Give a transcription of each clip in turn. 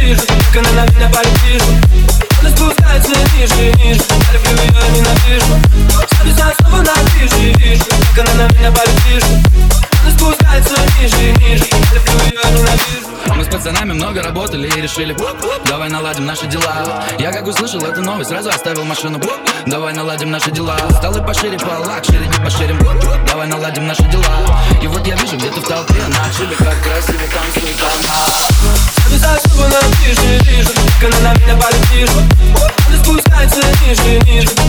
ненавижу Как она на меня палит, вижу Она спускается ниже и ниже. Я люблю ее, ненавижу. Ставлю снова на вижу вижу. Как она на меня палит, вижу Она спускается ниже и ниже. Я люблю ее, ненавижу. Мы с пацанами много работали и решили Давай наладим наши дела Я как услышал эту новость, сразу оставил машину. Давай наладим наши дела Столы пошире, полакшире, не поширим. Давай наладим наши дела И вот я вижу где-то в толпе Начали как Палит, вижу Она спускается ниже ниже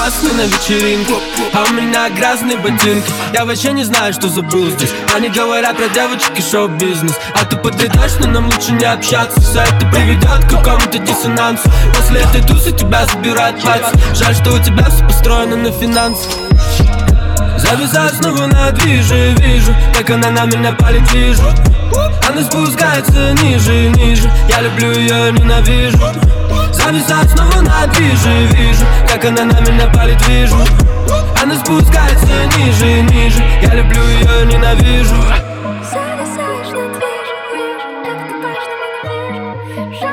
классные на вечеринке А у меня грязные ботинки. Я вообще не знаю, что забыл здесь Они говорят про девочек и шоу-бизнес А ты подрядаешь, но нам лучше не общаться. Все это приведет к какому-то диссонансу. После этой тусы тебя забирают пальцы. Жаль, что у тебя все построено на финансах Завязать снова на движе, вижу Как она на меня палит, вижу. Она спускается ниже и ниже. Я люблю ее, ненавижу она Вижу, как она на меня палит, вижу. Она спускается ниже, ниже. Я люблю ее, ненавижу. Зависаешь на движу, вижу, как ты пашешь, ненавижу